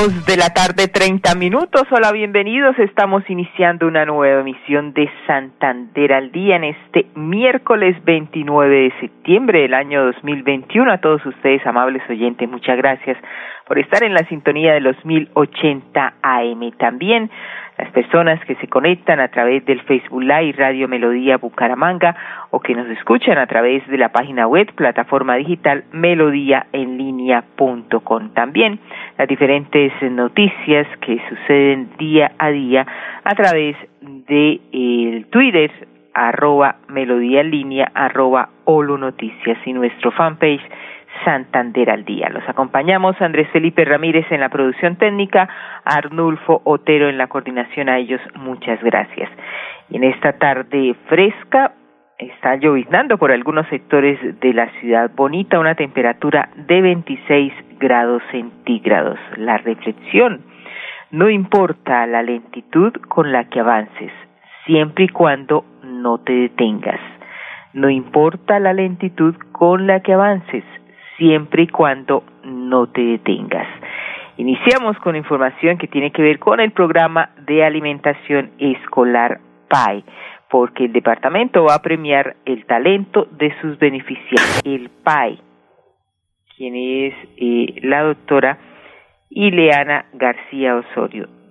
Dos de la tarde, treinta minutos. Hola, bienvenidos. Estamos iniciando una nueva emisión de Santander al Día en este miércoles 29 de septiembre del año 2021. A todos ustedes, amables oyentes, muchas gracias por estar en la sintonía de los 1080 AM. También las personas que se conectan a través del Facebook Live Radio Melodía Bucaramanga o que nos escuchan a través de la página web plataforma digital melodíaenlínea.com. También las diferentes noticias que suceden día a día a través de el Twitter arroba melodía en línea arroba holo noticias y nuestro fanpage Santander al día. Los acompañamos Andrés Felipe Ramírez en la producción técnica, Arnulfo Otero en la coordinación. A ellos muchas gracias. En esta tarde fresca está lloviznando por algunos sectores de la ciudad bonita, una temperatura de 26 grados centígrados. La reflexión, no importa la lentitud con la que avances, siempre y cuando no te detengas. No importa la lentitud con la que avances, siempre y cuando no te detengas. Iniciamos con información que tiene que ver con el programa de alimentación escolar PAE, porque el departamento va a premiar el talento de sus beneficiarios. El PAE, quien es eh, la doctora Ileana García Osorio.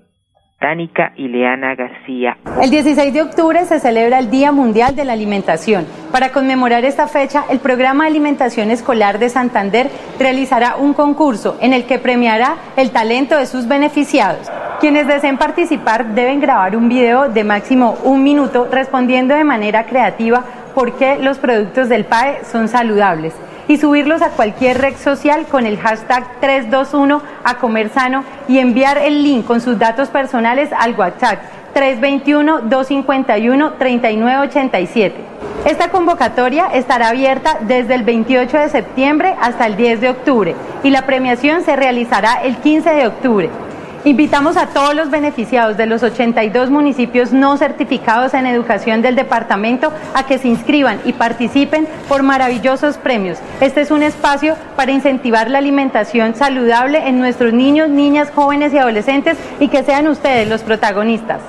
Ileana García. El 16 de octubre se celebra el Día Mundial de la Alimentación. Para conmemorar esta fecha, el programa alimentación escolar de Santander realizará un concurso en el que premiará el talento de sus beneficiados. Quienes deseen participar deben grabar un video de máximo un minuto respondiendo de manera creativa por qué los productos del PAE son saludables y subirlos a cualquier red social con el hashtag 321 a comer sano y enviar el link con sus datos personales al WhatsApp 321-251-3987. Esta convocatoria estará abierta desde el 28 de septiembre hasta el 10 de octubre y la premiación se realizará el 15 de octubre. Invitamos a todos los beneficiados de los 82 municipios no certificados en educación del departamento a que se inscriban y participen por maravillosos premios. Este es un espacio para incentivar la alimentación saludable en nuestros niños, niñas, jóvenes y adolescentes y que sean ustedes los protagonistas.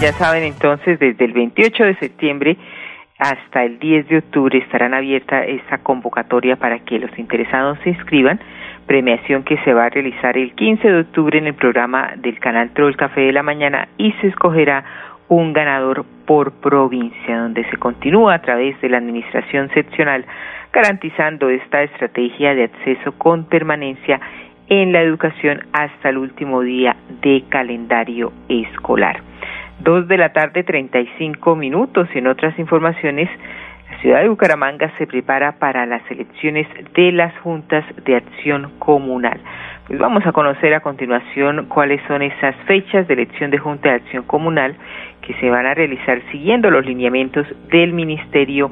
Ya saben entonces, desde el 28 de septiembre hasta el 10 de octubre estarán abierta esta convocatoria para que los interesados se inscriban premiación que se va a realizar el 15 de octubre en el programa del canal Troll Café de la Mañana y se escogerá un ganador por provincia, donde se continúa a través de la administración seccional garantizando esta estrategia de acceso con permanencia en la educación hasta el último día de calendario escolar. Dos de la tarde, treinta y cinco minutos. En otras informaciones, la ciudad de Bucaramanga se prepara para las elecciones de las juntas de acción comunal. Pues vamos a conocer a continuación cuáles son esas fechas de elección de junta de acción comunal que se van a realizar siguiendo los lineamientos del Ministerio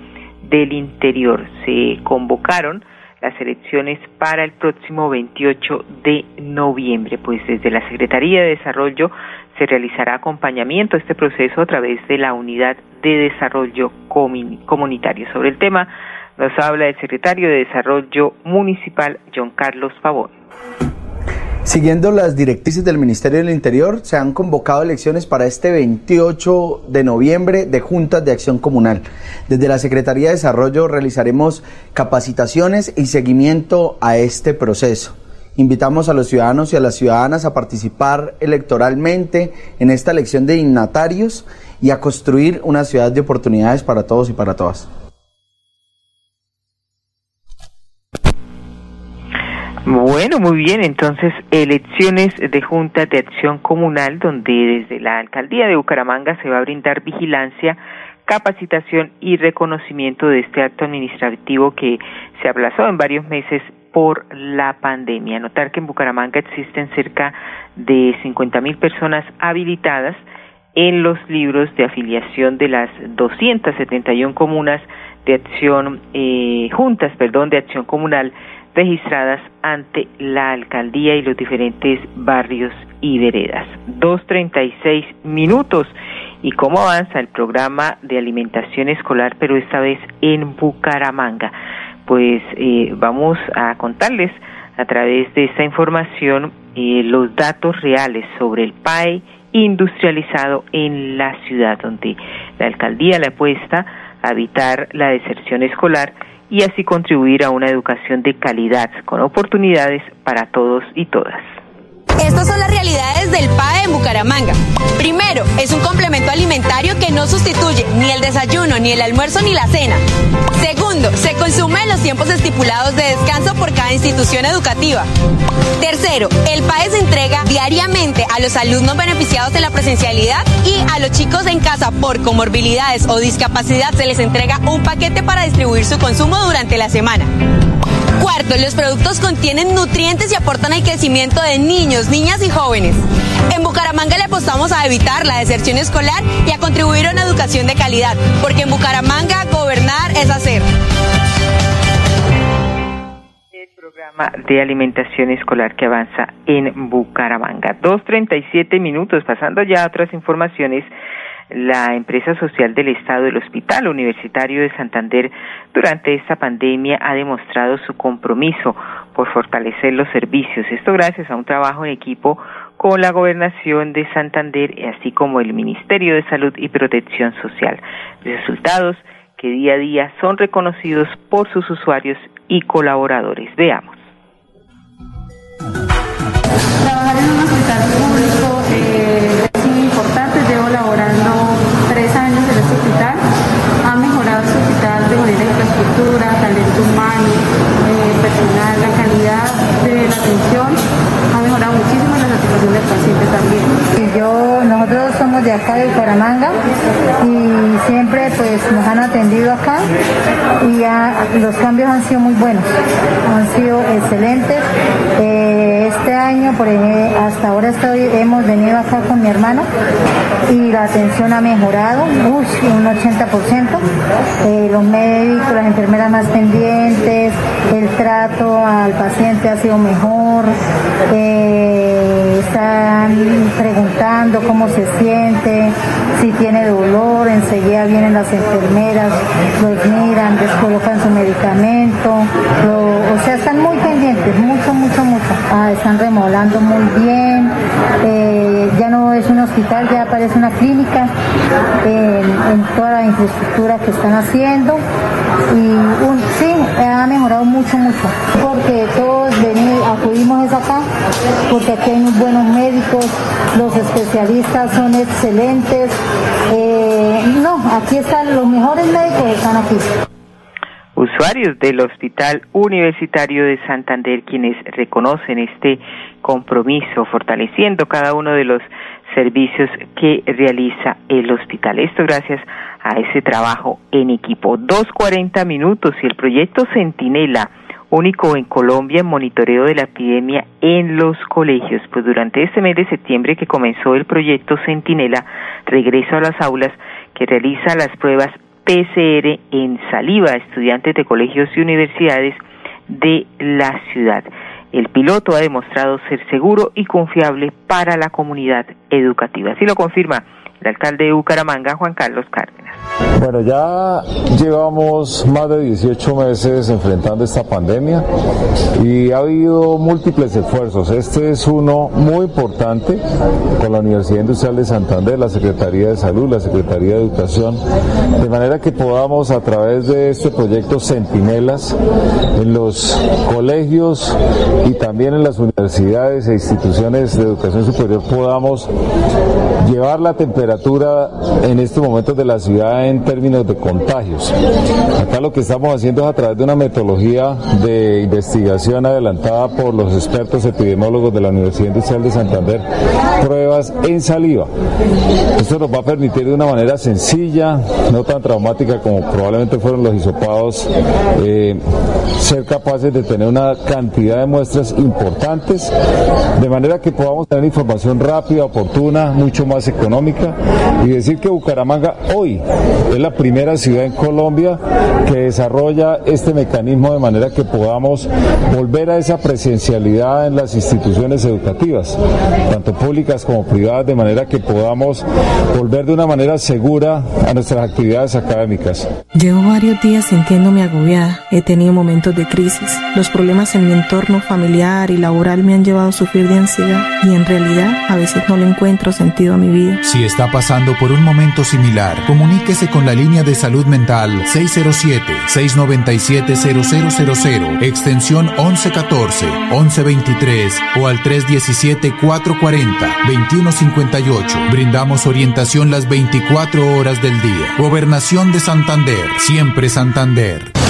del Interior. Se convocaron las elecciones para el próximo 28 de noviembre, pues desde la Secretaría de Desarrollo se realizará acompañamiento a este proceso a través de la Unidad de Desarrollo Comunitario. Sobre el tema nos habla el secretario de Desarrollo Municipal, John Carlos Pavón. Siguiendo las directrices del Ministerio del Interior, se han convocado elecciones para este 28 de noviembre de juntas de acción comunal. Desde la Secretaría de Desarrollo realizaremos capacitaciones y seguimiento a este proceso. Invitamos a los ciudadanos y a las ciudadanas a participar electoralmente en esta elección de dignatarios y a construir una ciudad de oportunidades para todos y para todas. Bueno, muy bien, entonces elecciones de Junta de Acción Comunal donde desde la Alcaldía de Bucaramanga se va a brindar vigilancia, capacitación y reconocimiento de este acto administrativo que se aplazó en varios meses por la pandemia. Notar que en Bucaramanga existen cerca de 50 mil personas habilitadas en los libros de afiliación de las 271 comunas de acción, eh, juntas, perdón, de acción comunal registradas ante la alcaldía y los diferentes barrios y veredas. 2.36 minutos. ¿Y cómo avanza el programa de alimentación escolar, pero esta vez en Bucaramanga? Pues eh, vamos a contarles a través de esta información eh, los datos reales sobre el PAE industrializado en la ciudad, donde la alcaldía le apuesta a evitar la deserción escolar y así contribuir a una educación de calidad con oportunidades para todos y todas. Estas son las realidades del PAE en Bucaramanga. Primero, es un complemento alimentario que no sustituye ni el desayuno, ni el almuerzo, ni la cena. Segundo, se consume en los tiempos estipulados de descanso por cada institución educativa. Tercero, el PAE se entrega diariamente a los alumnos beneficiados de la presencialidad y a los chicos en casa por comorbilidades o discapacidad se les entrega un paquete para distribuir su consumo durante la semana. Cuarto, los productos contienen nutrientes y aportan al crecimiento de niños, niñas y jóvenes. En Bucaramanga le apostamos a evitar la deserción escolar y a contribuir a una educación de calidad, porque en Bucaramanga gobernar es hacer. El programa de alimentación escolar que avanza en Bucaramanga. 2.37 minutos, pasando ya a otras informaciones la empresa social del Estado del Hospital Universitario de Santander durante esta pandemia ha demostrado su compromiso por fortalecer los servicios. Esto gracias a un trabajo en equipo con la Gobernación de Santander, así como el Ministerio de Salud y Protección Social. Resultados que día a día son reconocidos por sus usuarios y colaboradores. Veamos. Personal, la calidad de la atención. Ha mejorado muchísimo la satisfacción del paciente también. Y yo, nosotros somos de acá de Bucaramanga y siempre pues nos han atendido acá y ya los cambios han sido muy buenos, han sido excelentes. Eh, este año, por ejemplo, hasta ahora estoy, hemos venido acá con mi hermano y la atención ha mejorado, uy, un 80%. Eh, los médicos, las enfermeras más pendientes, el trato al paciente ha sido mejor. Eh, están preguntando cómo se siente, si tiene dolor, enseguida vienen las enfermeras, los miran, les colocan su medicamento, o sea, están muy pendientes, mucho, mucho, mucho. Ah, están remodelando muy bien, eh, ya no es un hospital, ya parece una clínica en, toda la infraestructura que están haciendo. Y sí, ha mejorado mucho, mucho, porque todos venimos, acudimos acá, porque aquí hay muy buenos médicos, los especialistas son excelentes, eh, no, aquí están los mejores médicos están aquí. Usuarios del Hospital Universitario de Santander quienes reconocen este compromiso fortaleciendo cada uno de los servicios que realiza el hospital. Esto gracias a ese trabajo en equipo. 2.40 minutos y el proyecto Centinela, único en Colombia en monitoreo de la epidemia en los colegios. Pues durante este mes de septiembre que comenzó el proyecto Centinela, regreso a las aulas, que realiza las pruebas PCR en saliva a estudiantes de colegios y universidades de la ciudad. El piloto ha demostrado ser seguro y confiable para la comunidad educativa. Así lo confirma el alcalde de Bucaramanga, Juan Carlos Cárdenas. Bueno, ya llevamos más de 18 meses enfrentando esta pandemia y ha habido múltiples esfuerzos. Este es uno muy importante con la Universidad Industrial de Santander, la Secretaría de Salud, la Secretaría de Educación, de manera que podamos a través de este proyecto Centinelas en los colegios y también en las universidades e instituciones de educación superior podamos llevar la temperatura temperatura en estos momentos de la ciudad en términos de contagios. Acá lo que estamos haciendo es a través de una metodología de investigación adelantada por los expertos epidemiólogos de la Universidad Industrial de Santander, pruebas en saliva. Esto nos va a permitir de una manera sencilla, no tan traumática como probablemente fueron los hisopados, eh, ser capaces de tener una cantidad de muestras importantes, de manera que podamos tener información rápida, oportuna, mucho más económica y decir que Bucaramanga hoy es la primera ciudad en Colombia que desarrolla este mecanismo de manera que podamos volver a esa presencialidad en las instituciones educativas, tanto públicas como privadas, de manera que podamos volver de una manera segura a nuestras actividades académicas. Llevo varios días sintiéndome agobiada. He tenido momentos de crisis. Los problemas en mi entorno familiar y laboral me han llevado a sufrir de ansiedad y en realidad a veces no le encuentro sentido a mi vida. Si está pasando por un momento similar, comuníquese con la línea de salud mental 607-697-0000, extensión 1114, 1123 o al 317-440-2158. Brindamos orientación las 24 horas del día. Gobernación de Santander, siempre Santander.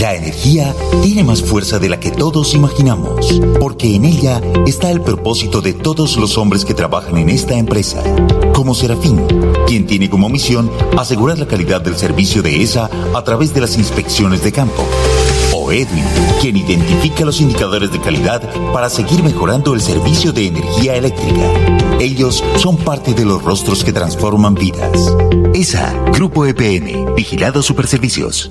La energía tiene más fuerza de la que todos imaginamos, porque en ella está el propósito de todos los hombres que trabajan en esta empresa, como Serafín, quien tiene como misión asegurar la calidad del servicio de ESA a través de las inspecciones de campo. O Edwin, quien identifica los indicadores de calidad para seguir mejorando el servicio de energía eléctrica. Ellos son parte de los rostros que transforman vidas. ESA, Grupo EPN, Vigilados Superservicios.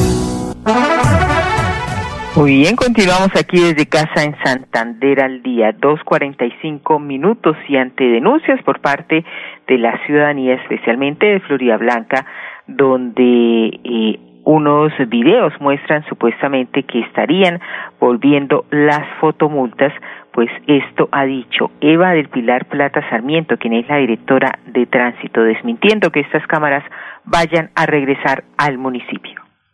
Muy bien, continuamos aquí desde casa en Santander al día, 2.45 minutos y ante denuncias por parte de la ciudadanía, especialmente de Florida Blanca, donde eh, unos videos muestran supuestamente que estarían volviendo las fotomultas, pues esto ha dicho Eva del Pilar Plata Sarmiento, quien es la directora de tránsito, desmintiendo que estas cámaras vayan a regresar al municipio.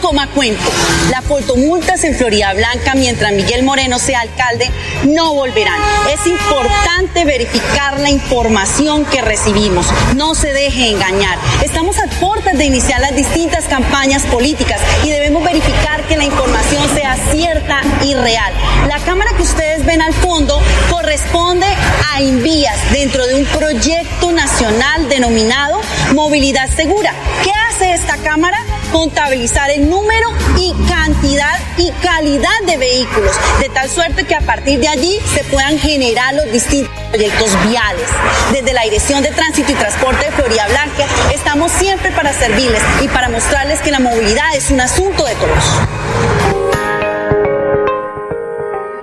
coma cuento. Las fotomultas en Florida Blanca mientras Miguel Moreno sea alcalde no volverán. Es importante verificar la información que recibimos. No se deje engañar. Estamos a puertas de iniciar las distintas campañas políticas y debemos verificar que la información sea cierta y real. La cámara que ustedes ven al fondo corresponde a Invías dentro de un proyecto nacional denominado Movilidad Segura. ¿Qué hace esta cámara? Contabilizar el número y cantidad y calidad de vehículos, de tal suerte que a partir de allí se puedan generar los distintos proyectos viales. Desde la Dirección de Tránsito y Transporte de Florida Blanca estamos siempre para servirles y para mostrarles que la movilidad es un asunto de todos.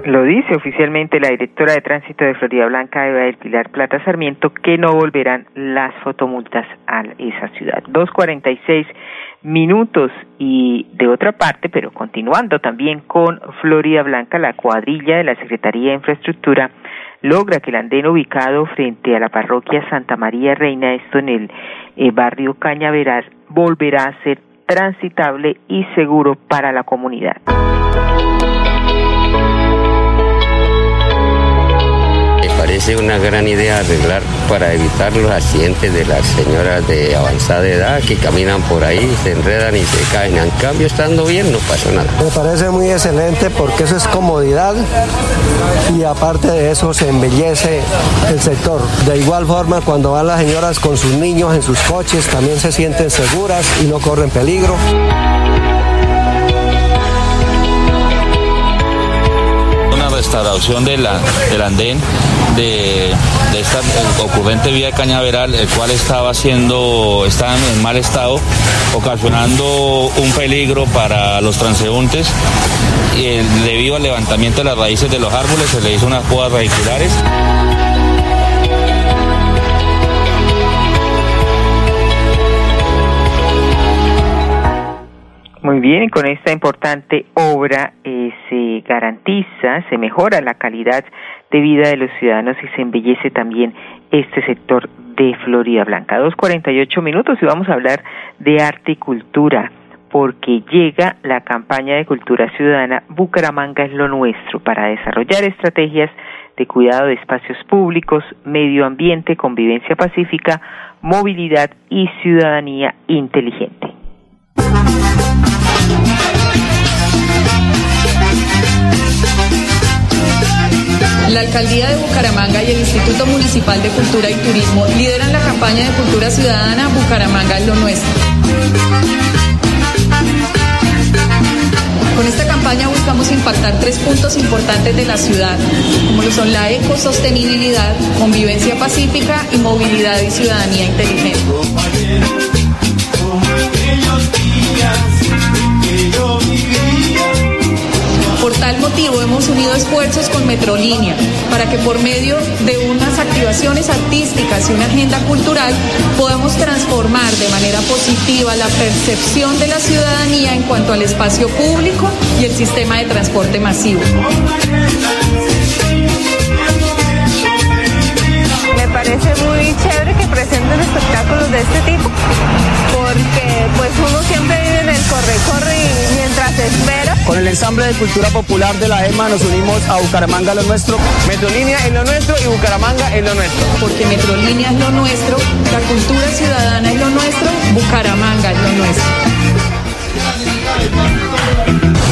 Lo dice oficialmente la directora de tránsito de Florida Blanca, Eva del Pilar Plata Sarmiento, que no volverán las fotomultas a esa ciudad. 2.46 minutos y de otra parte, pero continuando también con Florida Blanca, la cuadrilla de la Secretaría de Infraestructura logra que el andén ubicado frente a la parroquia Santa María Reina, esto en el eh, barrio Cañaveral, volverá a ser transitable y seguro para la comunidad. Parece una gran idea arreglar para evitar los accidentes de las señoras de avanzada edad que caminan por ahí, se enredan y se caen. En cambio, estando bien, no pasa nada. Me parece muy excelente porque eso es comodidad y aparte de eso se embellece el sector. De igual forma, cuando van las señoras con sus niños en sus coches, también se sienten seguras y no corren peligro. restauración de la, del andén de, esta ocurrente vía de Cañaveral, el cual estaba siendo, está en mal estado, ocasionando un peligro para los transeúntes. Y debido al levantamiento de las raíces de los árboles se le hizo unas podas radiculares. Muy bien, con esta importante obra eh, se garantiza, se mejora la calidad de vida de los ciudadanos y se embellece también este sector de Florida Blanca. 2.48 minutos y vamos a hablar de arte y cultura porque llega la campaña de cultura ciudadana Bucaramanga es lo nuestro para desarrollar estrategias de cuidado de espacios públicos, medio ambiente, convivencia pacífica, movilidad y ciudadanía inteligente. La Alcaldía de Bucaramanga y el Instituto Municipal de Cultura y Turismo lideran la campaña de cultura ciudadana Bucaramanga es lo nuestro. Con esta campaña buscamos impactar tres puntos importantes de la ciudad, como lo son la ecosostenibilidad, convivencia pacífica y movilidad y ciudadanía inteligente. Hemos unido esfuerzos con Metrolínea para que por medio de unas activaciones artísticas y una agenda cultural podamos transformar de manera positiva la percepción de la ciudadanía en cuanto al espacio público y el sistema de transporte masivo. Me parece muy chévere que presenten espectáculos de este tipo porque pues uno siempre vive en el corre-corre y Con el ensamble de cultura popular de la EMA nos unimos a Bucaramanga lo nuestro. Metrolínea es lo nuestro y Bucaramanga es lo nuestro. Porque Metrolínea es lo nuestro, la cultura ciudadana es lo nuestro, Bucaramanga es lo nuestro.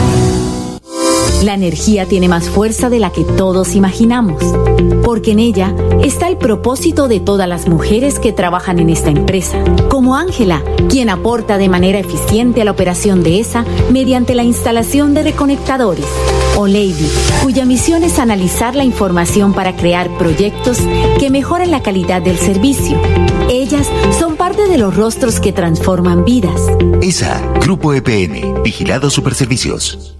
Thank you. La energía tiene más fuerza de la que todos imaginamos, porque en ella está el propósito de todas las mujeres que trabajan en esta empresa, como Ángela, quien aporta de manera eficiente a la operación de esa mediante la instalación de reconectadores, o Lady, cuya misión es analizar la información para crear proyectos que mejoren la calidad del servicio. Ellas son parte de los rostros que transforman vidas. ESA, Grupo EPN, Vigilado Superservicios.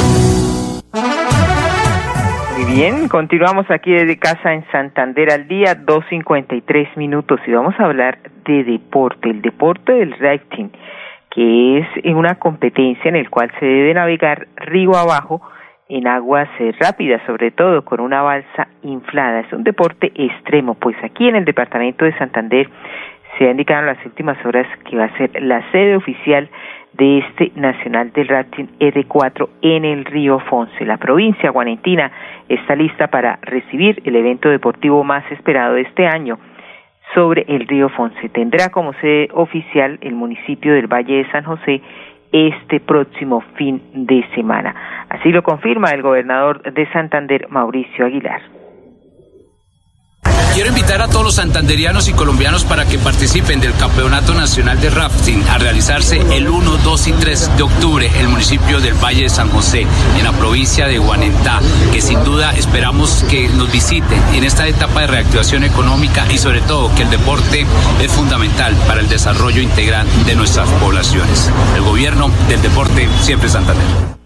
Bien, continuamos aquí desde casa en Santander al día, 2.53 minutos y vamos a hablar de deporte, el deporte del rafting, que es una competencia en el cual se debe navegar río abajo en aguas eh, rápidas, sobre todo con una balsa inflada. Es un deporte extremo, pues aquí en el departamento de Santander se ha indicado en las últimas horas que va a ser la sede oficial de este Nacional del Rafting R4 en el río Fonse. La provincia guanentina está lista para recibir el evento deportivo más esperado de este año sobre el río Fonse. Tendrá como sede oficial el municipio del Valle de San José este próximo fin de semana. Así lo confirma el gobernador de Santander, Mauricio Aguilar. Quiero invitar a todos los santanderianos y colombianos para que participen del Campeonato Nacional de Rafting a realizarse el 1, 2 y 3 de octubre en el municipio del Valle de San José, en la provincia de Guanentá, que sin duda esperamos que nos visiten en esta etapa de reactivación económica y sobre todo que el deporte es fundamental para el desarrollo integral de nuestras poblaciones. El gobierno del deporte siempre Santander.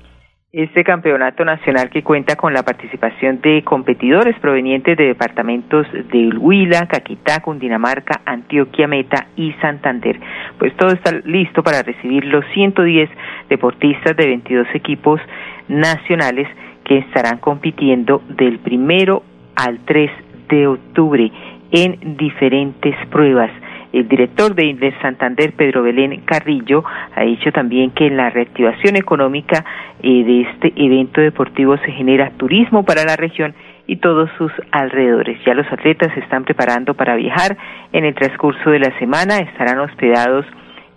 Este campeonato nacional que cuenta con la participación de competidores provenientes de departamentos de Huila, Caquetá, Cundinamarca, Antioquia, Meta y Santander. Pues todo está listo para recibir los 110 deportistas de 22 equipos nacionales que estarán compitiendo del primero al 3 de octubre en diferentes pruebas. El director de Indes Santander, Pedro Belén Carrillo, ha dicho también que en la reactivación económica eh, de este evento deportivo se genera turismo para la región y todos sus alrededores. Ya los atletas se están preparando para viajar. En el transcurso de la semana estarán hospedados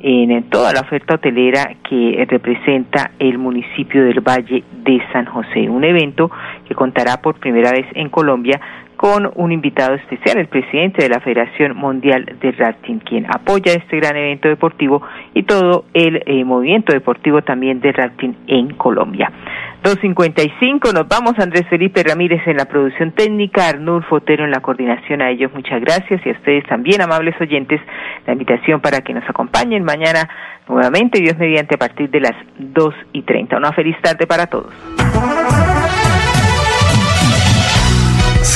en toda la oferta hotelera que representa el municipio del Valle de San José. Un evento que contará por primera vez en Colombia con un invitado especial, el presidente de la Federación Mundial de Rafting, quien apoya este gran evento deportivo y todo el eh, movimiento deportivo también de rafting en Colombia. 2.55, nos vamos Andrés Felipe Ramírez en la producción técnica, Arnul Fotero en la coordinación, a ellos muchas gracias y a ustedes también, amables oyentes, la invitación para que nos acompañen mañana nuevamente, Dios mediante, a partir de las 2 y 30. Una feliz tarde para todos.